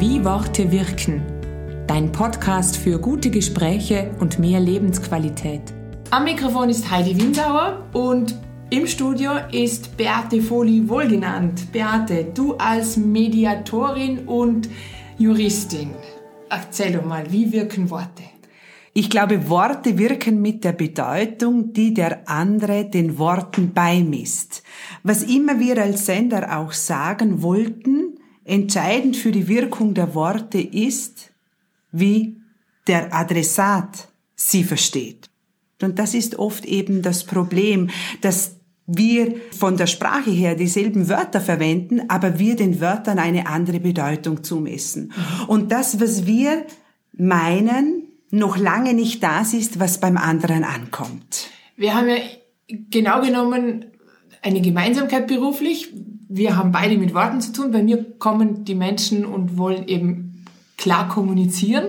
Wie Worte wirken. Dein Podcast für gute Gespräche und mehr Lebensqualität. Am Mikrofon ist Heidi Winsauer und im Studio ist Beate Foli wohlgenannt. Beate, du als Mediatorin und Juristin. Erzähl doch mal, wie wirken Worte? Ich glaube, Worte wirken mit der Bedeutung, die der andere den Worten beimisst. Was immer wir als Sender auch sagen wollten, entscheidend für die Wirkung der Worte ist, wie der Adressat sie versteht. Und das ist oft eben das Problem, dass wir von der Sprache her dieselben Wörter verwenden, aber wir den Wörtern eine andere Bedeutung zumessen. Und das, was wir meinen, noch lange nicht das ist, was beim anderen ankommt. Wir haben ja genau genommen eine Gemeinsamkeit beruflich. Wir haben beide mit Worten zu tun. Bei mir kommen die Menschen und wollen eben klar kommunizieren.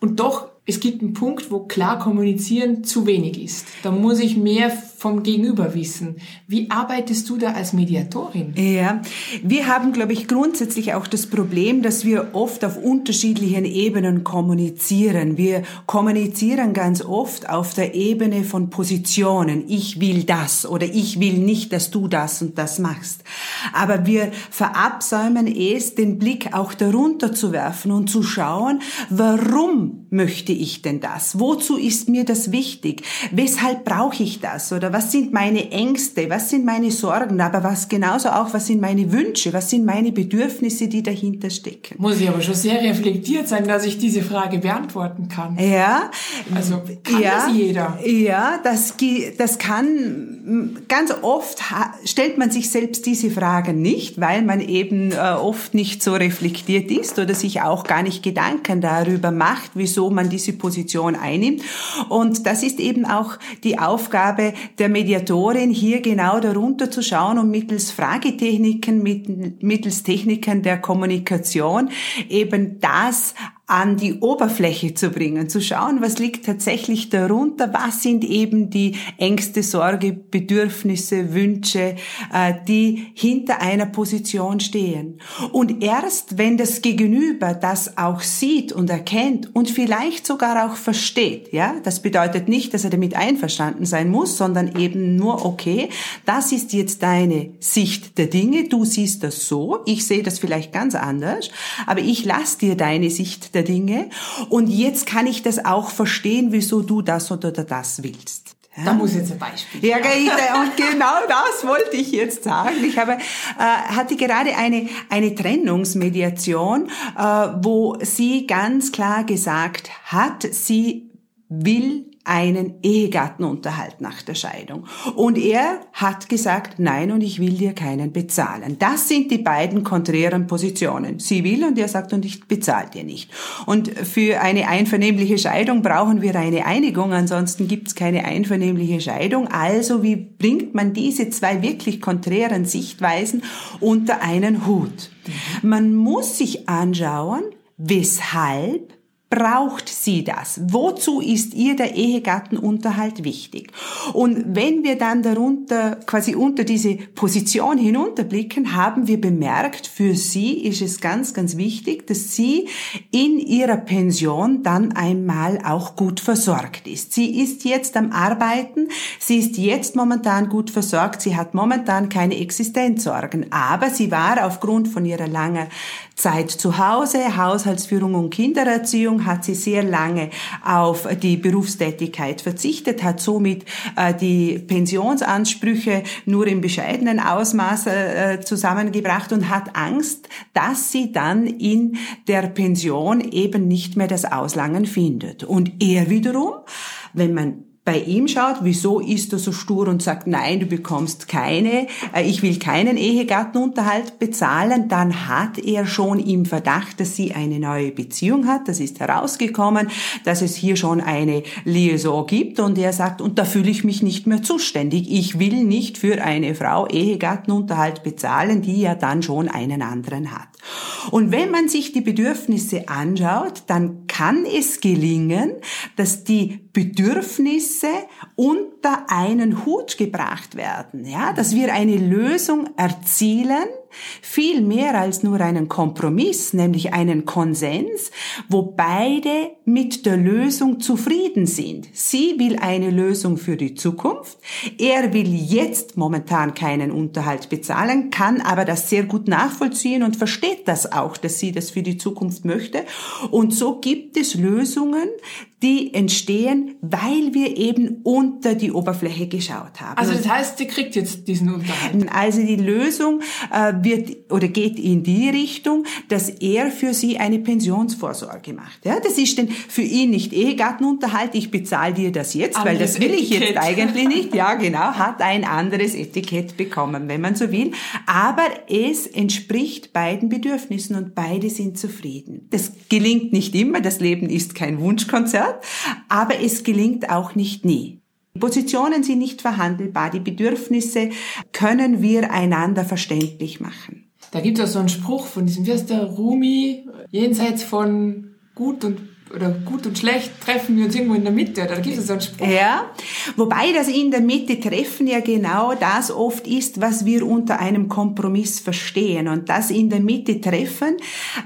Und doch es gibt einen Punkt, wo klar kommunizieren zu wenig ist. Da muss ich mehr vom Gegenüber wissen. Wie arbeitest du da als Mediatorin? Ja, wir haben, glaube ich, grundsätzlich auch das Problem, dass wir oft auf unterschiedlichen Ebenen kommunizieren. Wir kommunizieren ganz oft auf der Ebene von Positionen. Ich will das oder ich will nicht, dass du das und das machst. Aber wir verabsäumen es, den Blick auch darunter zu werfen und zu schauen, warum möchte ich denn das? Wozu ist mir das wichtig? Weshalb brauche ich das? Oder was sind meine Ängste? Was sind meine Sorgen? Aber was genauso auch, was sind meine Wünsche? Was sind meine Bedürfnisse, die dahinter stecken? Muss ich aber schon sehr reflektiert sein, dass ich diese Frage beantworten kann. Ja. Also kann ja, das jeder? Ja, das, das kann, ganz oft stellt man sich selbst diese Fragen nicht, weil man eben äh, oft nicht so reflektiert ist oder sich auch gar nicht Gedanken darüber macht, wieso man diese Position einnimmt. Und das ist eben auch die Aufgabe der Mediatorin, hier genau darunter zu schauen und mittels Fragetechniken, mittels Techniken der Kommunikation eben das an die Oberfläche zu bringen, zu schauen, was liegt tatsächlich darunter, was sind eben die Ängste, Sorge, Bedürfnisse, Wünsche, äh, die hinter einer Position stehen. Und erst wenn das Gegenüber das auch sieht und erkennt und vielleicht sogar auch versteht, ja, das bedeutet nicht, dass er damit einverstanden sein muss, sondern eben nur, okay, das ist jetzt deine Sicht der Dinge, du siehst das so, ich sehe das vielleicht ganz anders, aber ich lasse dir deine Sicht der der Dinge. Und jetzt kann ich das auch verstehen, wieso du das oder das willst. Ja? Da muss jetzt ein Beispiel. Ja, und genau das wollte ich jetzt sagen. Ich habe, äh, hatte gerade eine, eine Trennungsmediation, äh, wo sie ganz klar gesagt hat, sie will einen Ehegattenunterhalt nach der Scheidung. Und er hat gesagt, nein, und ich will dir keinen bezahlen. Das sind die beiden konträren Positionen. Sie will und er sagt, und ich bezahle dir nicht. Und für eine einvernehmliche Scheidung brauchen wir eine Einigung, ansonsten gibt es keine einvernehmliche Scheidung. Also wie bringt man diese zwei wirklich konträren Sichtweisen unter einen Hut? Man muss sich anschauen, weshalb braucht sie das? Wozu ist ihr der Ehegattenunterhalt wichtig? Und wenn wir dann darunter, quasi unter diese Position hinunterblicken, haben wir bemerkt, für sie ist es ganz, ganz wichtig, dass sie in ihrer Pension dann einmal auch gut versorgt ist. Sie ist jetzt am Arbeiten, sie ist jetzt momentan gut versorgt, sie hat momentan keine Existenzsorgen, aber sie war aufgrund von ihrer langen Zeit zu Hause, Haushaltsführung und Kindererziehung hat sie sehr lange auf die Berufstätigkeit verzichtet, hat somit äh, die Pensionsansprüche nur im bescheidenen Ausmaß äh, zusammengebracht und hat Angst, dass sie dann in der Pension eben nicht mehr das Auslangen findet. Und er wiederum, wenn man bei ihm schaut, wieso ist er so stur und sagt, nein, du bekommst keine, äh, ich will keinen Ehegattenunterhalt bezahlen, dann hat er schon im Verdacht, dass sie eine neue Beziehung hat. Das ist herausgekommen, dass es hier schon eine Liaison gibt und er sagt, und da fühle ich mich nicht mehr zuständig. Ich will nicht für eine Frau Ehegattenunterhalt bezahlen, die ja dann schon einen anderen hat. Und wenn man sich die Bedürfnisse anschaut, dann kann es gelingen, dass die Bedürfnisse unter einen Hut gebracht werden, ja, dass wir eine Lösung erzielen, viel mehr als nur einen Kompromiss, nämlich einen Konsens, wo beide mit der Lösung zufrieden sind. Sie will eine Lösung für die Zukunft. Er will jetzt momentan keinen Unterhalt bezahlen, kann aber das sehr gut nachvollziehen und versteht das auch, dass sie das für die Zukunft möchte. Und so gibt es Lösungen, die entstehen, weil wir eben unter die Oberfläche geschaut haben. Also das heißt, sie kriegt jetzt diesen Unterhalt. Also die Lösung äh, wird oder geht in die Richtung, dass er für sie eine Pensionsvorsorge macht. Ja, das ist denn für ihn nicht Ehegattenunterhalt, ich bezahle dir das jetzt, Anderes weil das will Etikett. ich jetzt eigentlich nicht. Ja, genau, hat ein anderes Etikett bekommen, wenn man so will. Aber es entspricht beiden Bedürfnissen und beide sind zufrieden. Das gelingt nicht immer, das Leben ist kein Wunschkonzert aber es gelingt auch nicht nie. Positionen sind nicht verhandelbar, die Bedürfnisse können wir einander verständlich machen. Da gibt es auch so einen Spruch von diesem, der, Rumi, jenseits von gut und oder gut und schlecht treffen wir uns irgendwo in der Mitte, oder da gibt es so einen Spruch. Ja, wobei das in der Mitte treffen ja genau das oft ist, was wir unter einem Kompromiss verstehen. Und das in der Mitte treffen,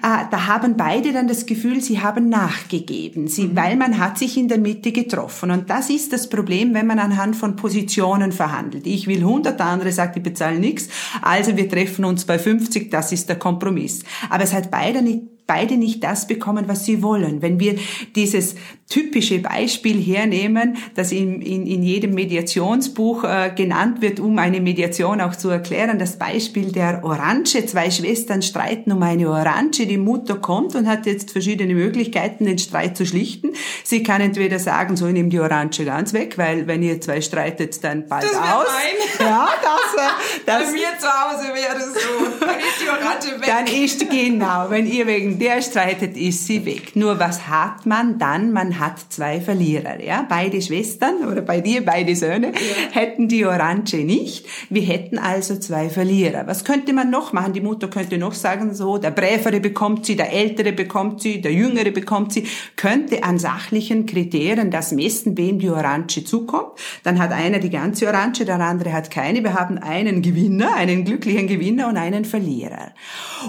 äh, da haben beide dann das Gefühl, sie haben nachgegeben, sie, mhm. weil man hat sich in der Mitte getroffen. Und das ist das Problem, wenn man anhand von Positionen verhandelt. Ich will 100, der andere sagt, ich bezahle nichts, also wir treffen uns bei 50, das ist der Kompromiss. Aber es hat beide nicht beide nicht das bekommen, was sie wollen. Wenn wir dieses typische Beispiel hernehmen, das in, in, in jedem Mediationsbuch äh, genannt wird, um eine Mediation auch zu erklären, das Beispiel der Orange. Zwei Schwestern streiten um eine Orange. Die Mutter kommt und hat jetzt verschiedene Möglichkeiten, den Streit zu schlichten. Sie kann entweder sagen, so, ich nehme die Orange ganz weg, weil wenn ihr zwei streitet, dann bald das aus. Mein. Ja, das, das, Bei mir zu Hause wäre das so. Dann ist die Orange weg. Dann ist, genau, wenn ihr wegen der streitet, ist sie weg. Nur was hat man dann? Man hat zwei Verlierer. Ja? Beide Schwestern oder bei dir beide Söhne ja. hätten die Orange nicht. Wir hätten also zwei Verlierer. Was könnte man noch machen? Die Mutter könnte noch sagen, so, der Brävere bekommt sie, der Ältere bekommt sie, der Jüngere bekommt sie. Könnte an sachlichen Kriterien das messen, wem die Orange zukommt. Dann hat einer die ganze Orange, der andere hat keine. Wir haben einen Gewinner, einen glücklichen Gewinner und einen Verlierer.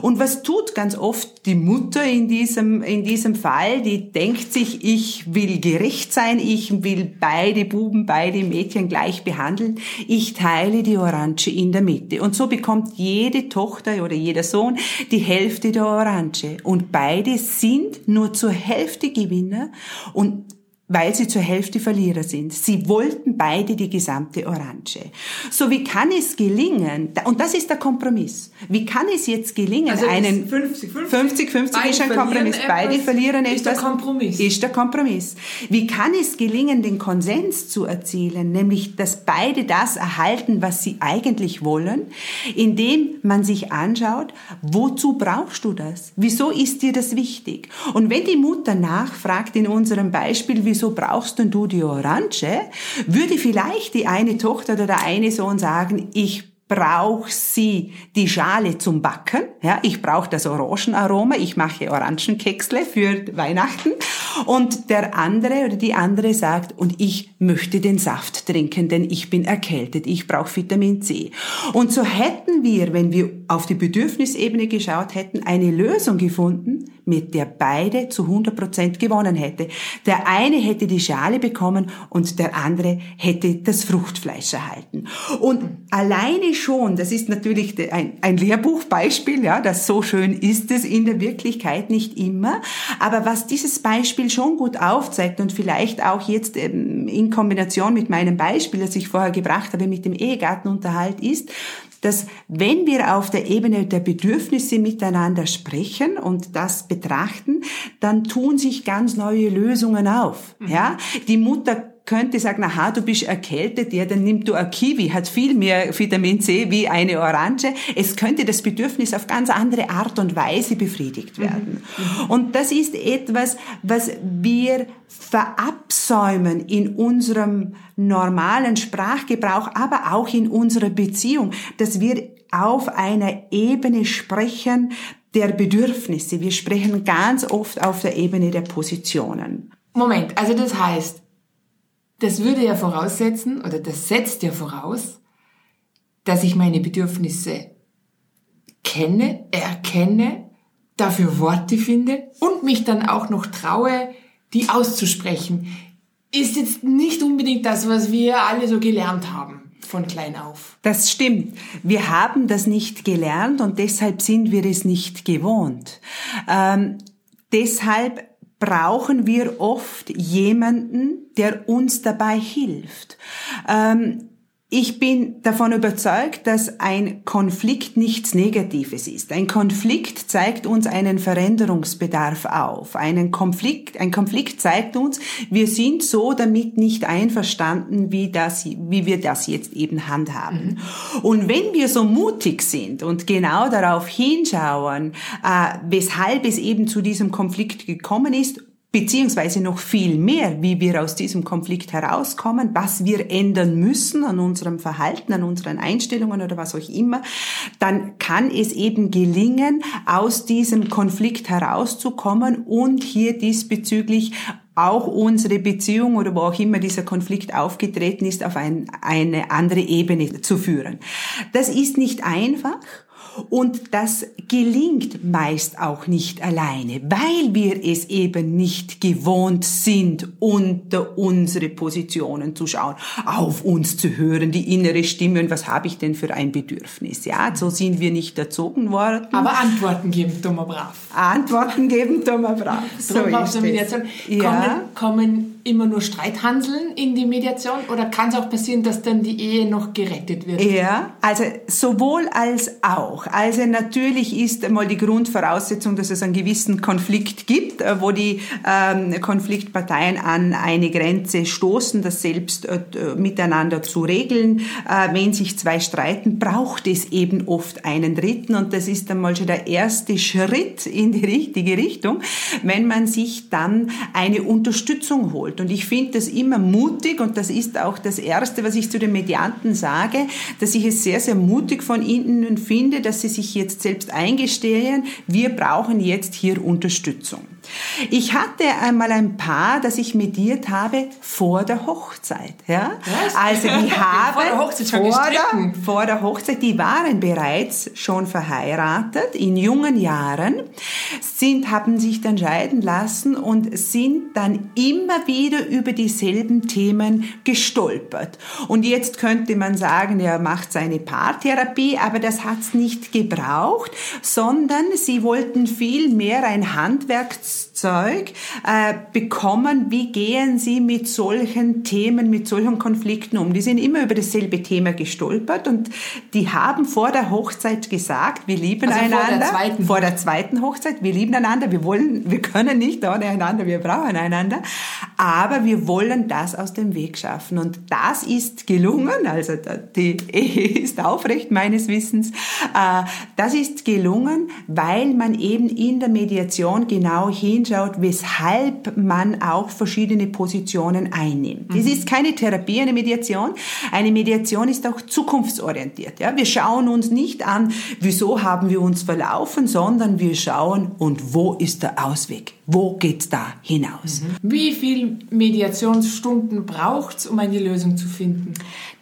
Und was tut ganz oft die Mutter in diesem, in diesem Fall? Die denkt sich, ich will gerecht sein, ich will beide Buben, beide Mädchen gleich behandeln. Ich teile die Orange in der Mitte. Und so bekommt jede Tochter oder jeder Sohn die Hälfte der Orange. Und beide sind nur zur Hälfte Gewinner und weil sie zur Hälfte Verlierer sind. Sie wollten beide die gesamte Orange. So wie kann es gelingen, und das ist der Kompromiss, wie kann es jetzt gelingen, also einen 50, 50, 50, 50 ist ein Kompromiss, beide verlieren etwas. Ist der Kompromiss. Ist der Kompromiss. Wie kann es gelingen, den Konsens zu erzielen, nämlich, dass beide das erhalten, was sie eigentlich wollen, indem man sich anschaut, wozu brauchst du das? Wieso ist dir das wichtig? Und wenn die Mutter nachfragt in unserem Beispiel, wieso brauchst denn du die Orange? Würde vielleicht die eine Tochter oder der eine Sohn sagen, ich brauche sie die Schale zum Backen. Ja, ich brauche das Orangenaroma. Ich mache Orangenkeksle für Weihnachten. Und der andere oder die andere sagt, und ich möchte den Saft trinken, denn ich bin erkältet. Ich brauche Vitamin C. Und so hätten wir, wenn wir auf die Bedürfnisebene geschaut hätten, eine Lösung gefunden, mit der beide zu 100 Prozent gewonnen hätte. Der eine hätte die Schale bekommen und der andere hätte das Fruchtfleisch erhalten. Und alleine schon, das ist natürlich ein, ein Lehrbuchbeispiel, ja, das so schön ist es in der Wirklichkeit nicht immer. Aber was dieses Beispiel schon gut aufzeigt und vielleicht auch jetzt ähm, in Kombination mit meinem Beispiel, das ich vorher gebracht habe mit dem Ehegattenunterhalt ist, dass wenn wir auf der Ebene der Bedürfnisse miteinander sprechen und das betrachten, dann tun sich ganz neue Lösungen auf. Mhm. Ja, die Mutter könnte sagen, aha, du bist erkältet, ja, dann nimm du ein Kiwi, hat viel mehr Vitamin C wie eine Orange. Es könnte das Bedürfnis auf ganz andere Art und Weise befriedigt werden. Mhm. Und das ist etwas, was wir verabsäumen in unserem normalen Sprachgebrauch, aber auch in unserer Beziehung, dass wir auf einer Ebene sprechen der Bedürfnisse. Wir sprechen ganz oft auf der Ebene der Positionen. Moment, also das heißt, das würde ja voraussetzen, oder das setzt ja voraus, dass ich meine Bedürfnisse kenne, erkenne, dafür Worte finde und mich dann auch noch traue, die auszusprechen, ist jetzt nicht unbedingt das, was wir alle so gelernt haben von klein auf. Das stimmt. Wir haben das nicht gelernt und deshalb sind wir es nicht gewohnt. Ähm, deshalb brauchen wir oft jemanden, der uns dabei hilft. Ähm, ich bin davon überzeugt, dass ein Konflikt nichts Negatives ist. Ein Konflikt zeigt uns einen Veränderungsbedarf auf. Einen Konflikt, ein Konflikt zeigt uns, wir sind so damit nicht einverstanden, wie das, wie wir das jetzt eben handhaben. Mhm. Und wenn wir so mutig sind und genau darauf hinschauen, äh, weshalb es eben zu diesem Konflikt gekommen ist beziehungsweise noch viel mehr, wie wir aus diesem Konflikt herauskommen, was wir ändern müssen an unserem Verhalten, an unseren Einstellungen oder was auch immer, dann kann es eben gelingen, aus diesem Konflikt herauszukommen und hier diesbezüglich auch unsere Beziehung oder wo auch immer dieser Konflikt aufgetreten ist, auf ein, eine andere Ebene zu führen. Das ist nicht einfach und das gelingt meist auch nicht alleine, weil wir es eben nicht gewohnt sind, unter unsere Positionen zu schauen, auf uns zu hören, die innere Stimme und was habe ich denn für ein Bedürfnis. Ja, so sind wir nicht erzogen worden. Aber Antworten geben, dummer brav. Antworten geben, dummer brav. So ist es. Ja. Kommen, kommen immer nur Streithanseln in die Mediation oder kann es auch passieren, dass dann die Ehe noch gerettet wird? Ja, also sowohl als auch. Also natürlich ist einmal die Grundvoraussetzung, dass es einen gewissen Konflikt gibt, äh, wo die ähm, Konfliktparteien an eine Grenze stoßen, das selbst äh, miteinander zu regeln. Äh, wenn sich zwei streiten, braucht es eben oft einen Dritten und das ist einmal schon der erste Schritt in die richtige Richtung, wenn man sich dann eine Unterstützung holt wollt. Und ich finde das immer mutig und das ist auch das Erste, was ich zu den Medianten sage, dass ich es sehr, sehr mutig von ihnen finde, dass sie sich jetzt selbst eingestehen, wir brauchen jetzt hier Unterstützung. Ich hatte einmal ein Paar, das ich mediert habe vor der Hochzeit. Ja? Was? Also die haben vor der Hochzeit schon vor der, vor der Hochzeit, die waren bereits schon verheiratet in jungen Jahren, sind, haben sich dann scheiden lassen und sind dann immer wieder über dieselben Themen gestolpert. Und jetzt könnte man sagen, er macht seine Paartherapie, aber das hat's nicht gebraucht, sondern sie wollten viel mehr ein Handwerkszeug äh, bekommen. Wie gehen sie mit solchen Themen, mit solchen Konflikten um? Die sind immer über dasselbe Thema gestolpert und die haben vor der Hochzeit gesagt, wir lieben also einander. Vor der, zweiten. vor der zweiten Hochzeit, wir lieben einander, wir wollen, wir können nicht ohne einander, wir brauchen einander aber wir wollen das aus dem Weg schaffen. Und das ist gelungen, also die Ehe ist aufrecht meines Wissens, äh, das ist gelungen, weil man eben in der Mediation genau hinschaut, weshalb man auch verschiedene Positionen einnimmt. Mhm. Das ist keine Therapie, eine Mediation. Eine Mediation ist auch zukunftsorientiert. Ja? Wir schauen uns nicht an, wieso haben wir uns verlaufen, sondern wir schauen, und wo ist der Ausweg? Wo geht's da hinaus? Mhm. Wie viel Mediationsstunden braucht's, um eine Lösung zu finden?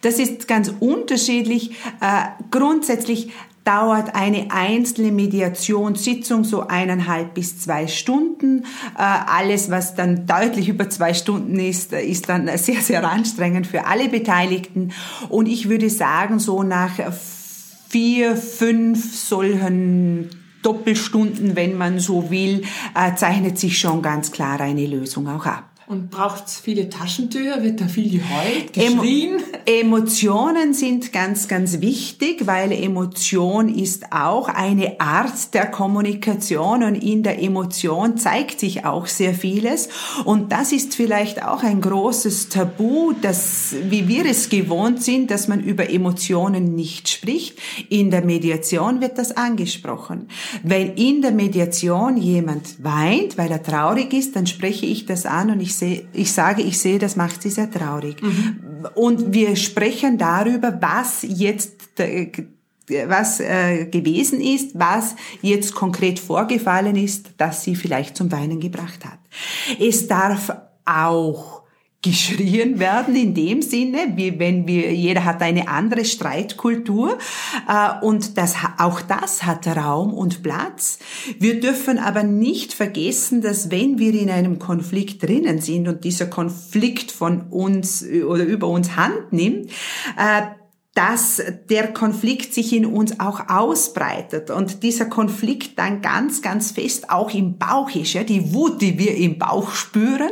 Das ist ganz unterschiedlich. Äh, grundsätzlich dauert eine einzelne Mediationssitzung so eineinhalb bis zwei Stunden. Äh, alles, was dann deutlich über zwei Stunden ist, ist dann sehr, sehr anstrengend für alle Beteiligten. Und ich würde sagen, so nach vier, fünf solchen Doppelstunden, wenn man so will, äh, zeichnet sich schon ganz klar eine Lösung auch ab. Und braucht es viele Taschentücher? Wird da viel geheult, geschrien? Emotionen sind ganz, ganz wichtig, weil Emotion ist auch eine Art der Kommunikation und in der Emotion zeigt sich auch sehr vieles. Und das ist vielleicht auch ein großes Tabu, dass, wie wir es gewohnt sind, dass man über Emotionen nicht spricht. In der Mediation wird das angesprochen. Wenn in der Mediation jemand weint, weil er traurig ist, dann spreche ich das an und ich ich, ich sage, ich sehe, das macht sie sehr traurig. Mhm. Und wir sprechen darüber, was jetzt was äh, gewesen ist, was jetzt konkret vorgefallen ist, dass sie vielleicht zum Weinen gebracht hat. Es darf auch geschrien werden in dem Sinne, wie wenn wir, jeder hat eine andere Streitkultur äh, und das, auch das hat Raum und Platz. Wir dürfen aber nicht vergessen, dass wenn wir in einem Konflikt drinnen sind und dieser Konflikt von uns oder über uns Hand nimmt, äh, dass der Konflikt sich in uns auch ausbreitet und dieser Konflikt dann ganz, ganz fest auch im Bauch ist. Ja, die Wut, die wir im Bauch spüren,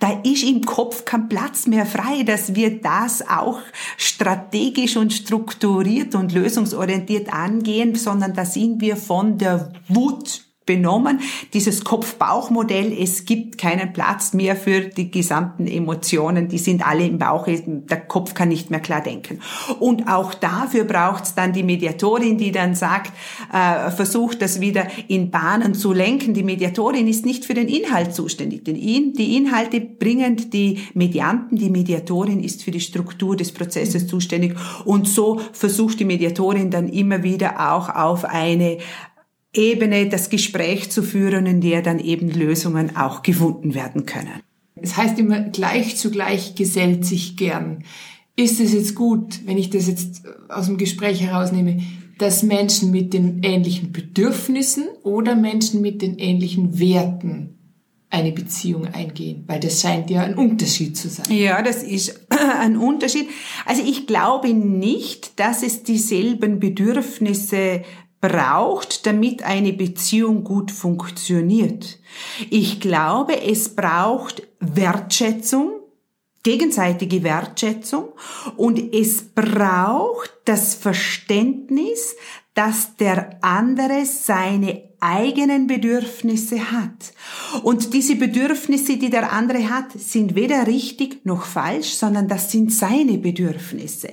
da ist im Kopf kein Platz mehr frei, dass wir das auch strategisch und strukturiert und lösungsorientiert angehen, sondern da sind wir von der Wut benommen. Dieses Kopf-Bauch-Modell, es gibt keinen Platz mehr für die gesamten Emotionen, die sind alle im Bauch, der Kopf kann nicht mehr klar denken. Und auch dafür braucht es dann die Mediatorin, die dann sagt, äh, versucht das wieder in Bahnen zu lenken. Die Mediatorin ist nicht für den Inhalt zuständig, denn die Inhalte bringen die Medianten, die Mediatorin ist für die Struktur des Prozesses zuständig und so versucht die Mediatorin dann immer wieder auch auf eine Ebene das Gespräch zu führen, in der dann eben Lösungen auch gefunden werden können. Es heißt immer, gleich zu gleich gesellt sich gern. Ist es jetzt gut, wenn ich das jetzt aus dem Gespräch herausnehme, dass Menschen mit den ähnlichen Bedürfnissen oder Menschen mit den ähnlichen Werten eine Beziehung eingehen, weil das scheint ja ein Unterschied zu sein. Ja, das ist ein Unterschied. Also ich glaube nicht, dass es dieselben Bedürfnisse braucht, damit eine Beziehung gut funktioniert. Ich glaube, es braucht Wertschätzung, gegenseitige Wertschätzung und es braucht das Verständnis, dass der andere seine eigenen Bedürfnisse hat. Und diese Bedürfnisse, die der andere hat, sind weder richtig noch falsch, sondern das sind seine Bedürfnisse.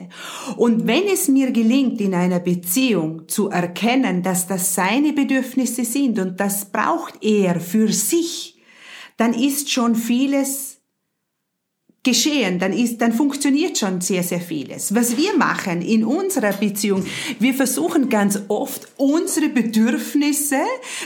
Und wenn es mir gelingt, in einer Beziehung zu erkennen, dass das seine Bedürfnisse sind und das braucht er für sich, dann ist schon vieles geschehen, dann ist, dann funktioniert schon sehr, sehr vieles. Was wir machen in unserer Beziehung, wir versuchen ganz oft unsere Bedürfnisse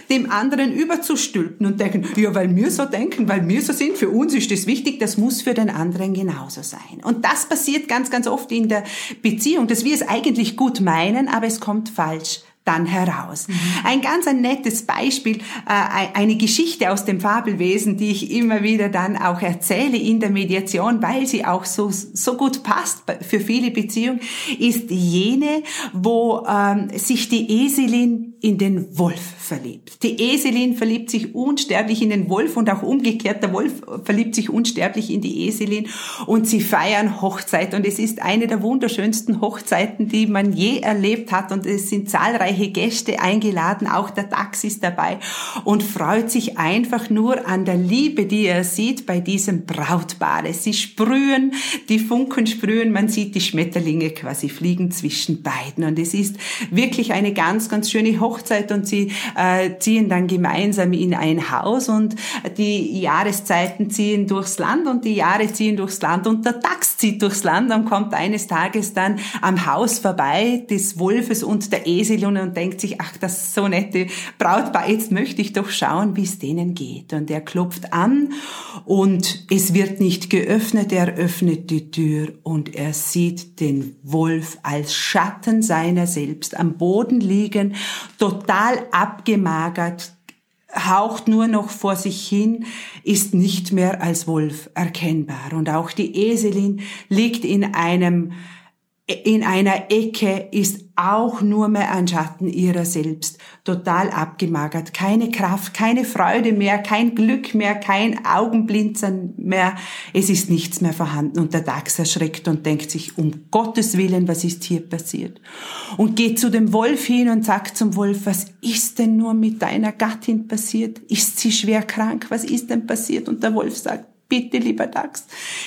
dem anderen überzustülpen und denken, ja, weil wir so denken, weil wir so sind, für uns ist das wichtig, das muss für den anderen genauso sein. Und das passiert ganz, ganz oft in der Beziehung, dass wir es eigentlich gut meinen, aber es kommt falsch dann heraus. Mhm. Ein ganz ein nettes Beispiel, äh, eine Geschichte aus dem Fabelwesen, die ich immer wieder dann auch erzähle in der Mediation, weil sie auch so, so gut passt für viele Beziehungen, ist jene, wo ähm, sich die Eselin in den Wolf verliebt. Die Eselin verliebt sich unsterblich in den Wolf und auch umgekehrt, der Wolf verliebt sich unsterblich in die Eselin und sie feiern Hochzeit und es ist eine der wunderschönsten Hochzeiten, die man je erlebt hat und es sind zahlreiche Gäste eingeladen, auch der Dachs ist dabei und freut sich einfach nur an der Liebe, die er sieht bei diesem Brautpaar. Sie sprühen, die Funken sprühen, man sieht die Schmetterlinge quasi fliegen zwischen beiden und es ist wirklich eine ganz, ganz schöne Hochzeit und sie äh, ziehen dann gemeinsam in ein Haus und die Jahreszeiten ziehen durchs Land und die Jahre ziehen durchs Land und der Dachs zieht durchs Land und kommt eines Tages dann am Haus vorbei des Wolfes und der Esel und denkt sich, ach, das so nette Brautpaar, jetzt möchte ich doch schauen, wie es denen geht. Und er klopft an und es wird nicht geöffnet, er öffnet die Tür und er sieht den Wolf als Schatten seiner selbst am Boden liegen, total abgemagert, haucht nur noch vor sich hin, ist nicht mehr als Wolf erkennbar. Und auch die Eselin liegt in einem in einer Ecke ist auch nur mehr ein Schatten ihrer selbst, total abgemagert, keine Kraft, keine Freude mehr, kein Glück mehr, kein Augenblinzern mehr, es ist nichts mehr vorhanden und der Dachs erschreckt und denkt sich, um Gottes Willen, was ist hier passiert? Und geht zu dem Wolf hin und sagt zum Wolf, was ist denn nur mit deiner Gattin passiert? Ist sie schwer krank? Was ist denn passiert? Und der Wolf sagt, Bitte, lieber Dax,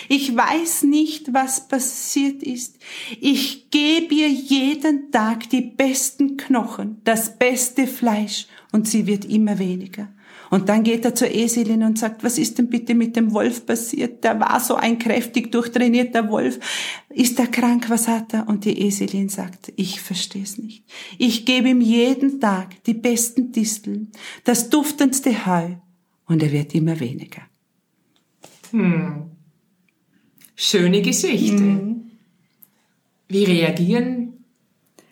ich weiß nicht, was passiert ist. Ich gebe ihr jeden Tag die besten Knochen, das beste Fleisch und sie wird immer weniger. Und dann geht er zur Eselin und sagt, was ist denn bitte mit dem Wolf passiert? Der war so ein kräftig durchtrainierter Wolf. Ist er krank? Was hat er? Und die Eselin sagt, ich verstehe es nicht. Ich gebe ihm jeden Tag die besten Disteln, das duftendste Heu und er wird immer weniger. Hm. Schöne Geschichte. Wie reagieren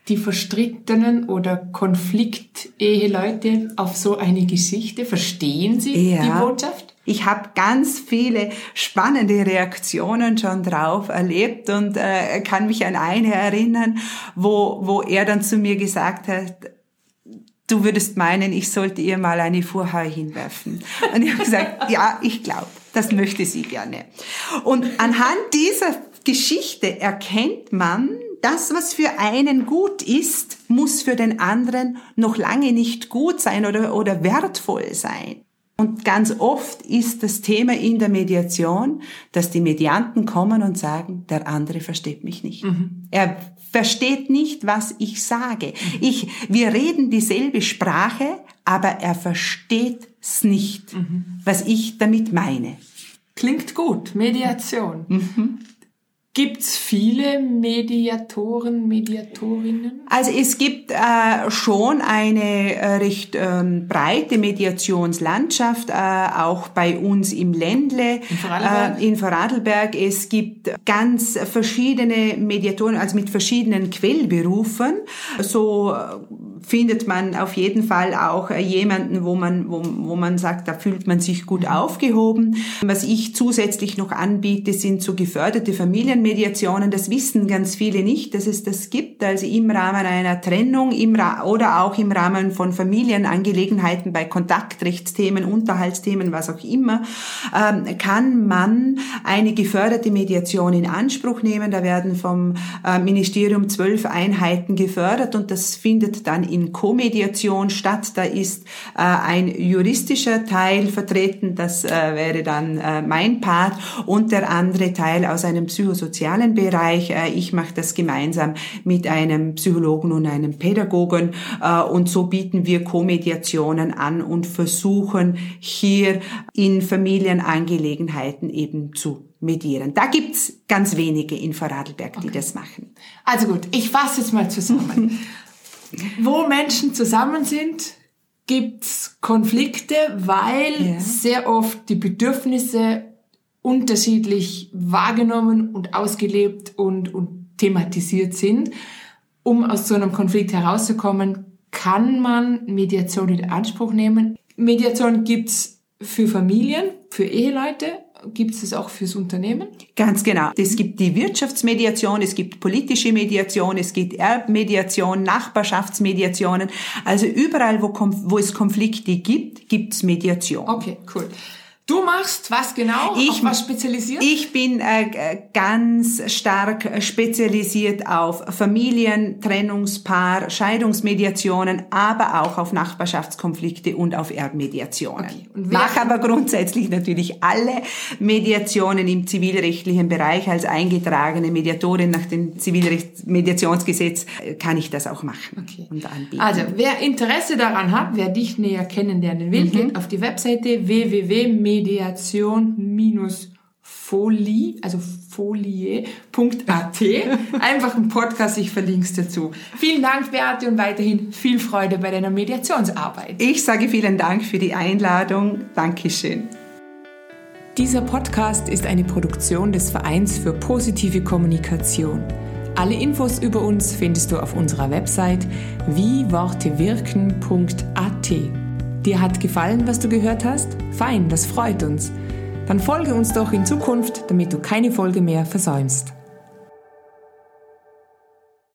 die verstrittenen oder Konflikteheleute auf so eine Geschichte? Verstehen sie Ja. die Botschaft? Ich habe ganz viele spannende Reaktionen schon drauf erlebt und äh, kann mich an eine erinnern, wo, wo er dann zu mir gesagt hat, du würdest meinen, ich sollte ihr mal eine Vorhau hinwerfen. Und ich habe gesagt, ja, ich glaube, das möchte sie gerne. Und anhand dieser Geschichte erkennt man, das, was für einen gut ist, muss für den anderen noch lange nicht gut sein oder, oder wertvoll sein. Und ganz oft ist das Thema in der Mediation, dass die Medianten kommen und sagen, der andere versteht mich nicht. Er versteht nicht, was ich sage. Ich, wir reden dieselbe Sprache, aber er versteht's nicht, was ich damit meine. Klingt gut. Mediation. Gibt's viele Mediatoren, Mediatorinnen? Also es gibt äh, schon eine äh, recht ähm, breite Mediationslandschaft, äh, auch bei uns im Ländle, In Vorarlberg? Äh, in Vorarlberg. Es gibt ganz verschiedene Mediatoren, also mit verschiedenen Quellberufen. So äh, findet man auf jeden Fall auch äh, jemanden, wo man, wo, wo man sagt, da fühlt man sich gut aufgehoben. Was ich zusätzlich noch anbiete, sind so geförderte Familienmediationen. Das wissen ganz viele nicht, dass es das gibt. Also im Rahmen einer Trennung im Ra oder auch im Rahmen von Familienangelegenheiten bei Kontaktrechtsthemen, Unterhaltsthemen, was auch immer, ähm, kann man eine geförderte Mediation in Anspruch nehmen. Da werden vom äh, Ministerium zwölf Einheiten gefördert und das findet dann in Co-Mediation statt. Da ist äh, ein juristischer Teil vertreten, das äh, wäre dann äh, mein Part und der andere Teil aus einem psychosozialen Bereich. Äh, ich mache das gemeinsam mit einem Psychologen und einem Pädagogen äh, und so bieten wir Co-Mediationen an und versuchen hier in Familienangelegenheiten eben zu medieren. Da gibt's ganz wenige in Vorarlberg, die das machen. Also gut, ich fasse jetzt mal zusammen. Wo Menschen zusammen sind, gibt's Konflikte, weil Ja. sehr oft die Bedürfnisse unterschiedlich wahrgenommen und ausgelebt und, und thematisiert sind. Um aus so einem Konflikt herauszukommen, kann man Mediation in Anspruch nehmen. Mediation gibt's für Familien, für Eheleute, gibt's es auch fürs Unternehmen. Ganz genau. Es gibt die Wirtschaftsmediation, es gibt politische Mediation, es gibt Erbmediation, Nachbarschaftsmediationen. Also überall, wo, wo es Konflikte gibt, gibt's Mediation. Okay, cool. Du machst was genau? Ich- auf was spezialisiert? Ich bin äh, ganz stark spezialisiert auf Familien, Trennungspaar, Scheidungsmediationen, aber auch auf Nachbarschaftskonflikte und auf Erbmediationen. Okay. Und Mache aber grundsätzlich natürlich alle Mediationen im zivilrechtlichen Bereich als eingetragene Mediatorin nach dem Zivilrechtsmediationsgesetz äh, kann ich das auch machen Okay. und anbieten. Also, wer Interesse daran hat, wer dich näher kennenlernen will, Mhm. geht auf die Webseite www.mediation-folie, also folie.at. Einfach ein Podcast, ich verlinke es dazu. Vielen Dank, Beate, und weiterhin viel Freude bei deiner Mediationsarbeit. ich sage vielen Dank für die Einladung. Dankeschön. Dieser Podcast ist eine Produktion des Vereins für positive Kommunikation. Alle Infos über uns findest du auf unserer Website wiewortewirken.at. Dir hat gefallen, was du gehört hast? Fein, das freut uns. Dann folge uns doch in Zukunft, damit du keine Folge mehr versäumst.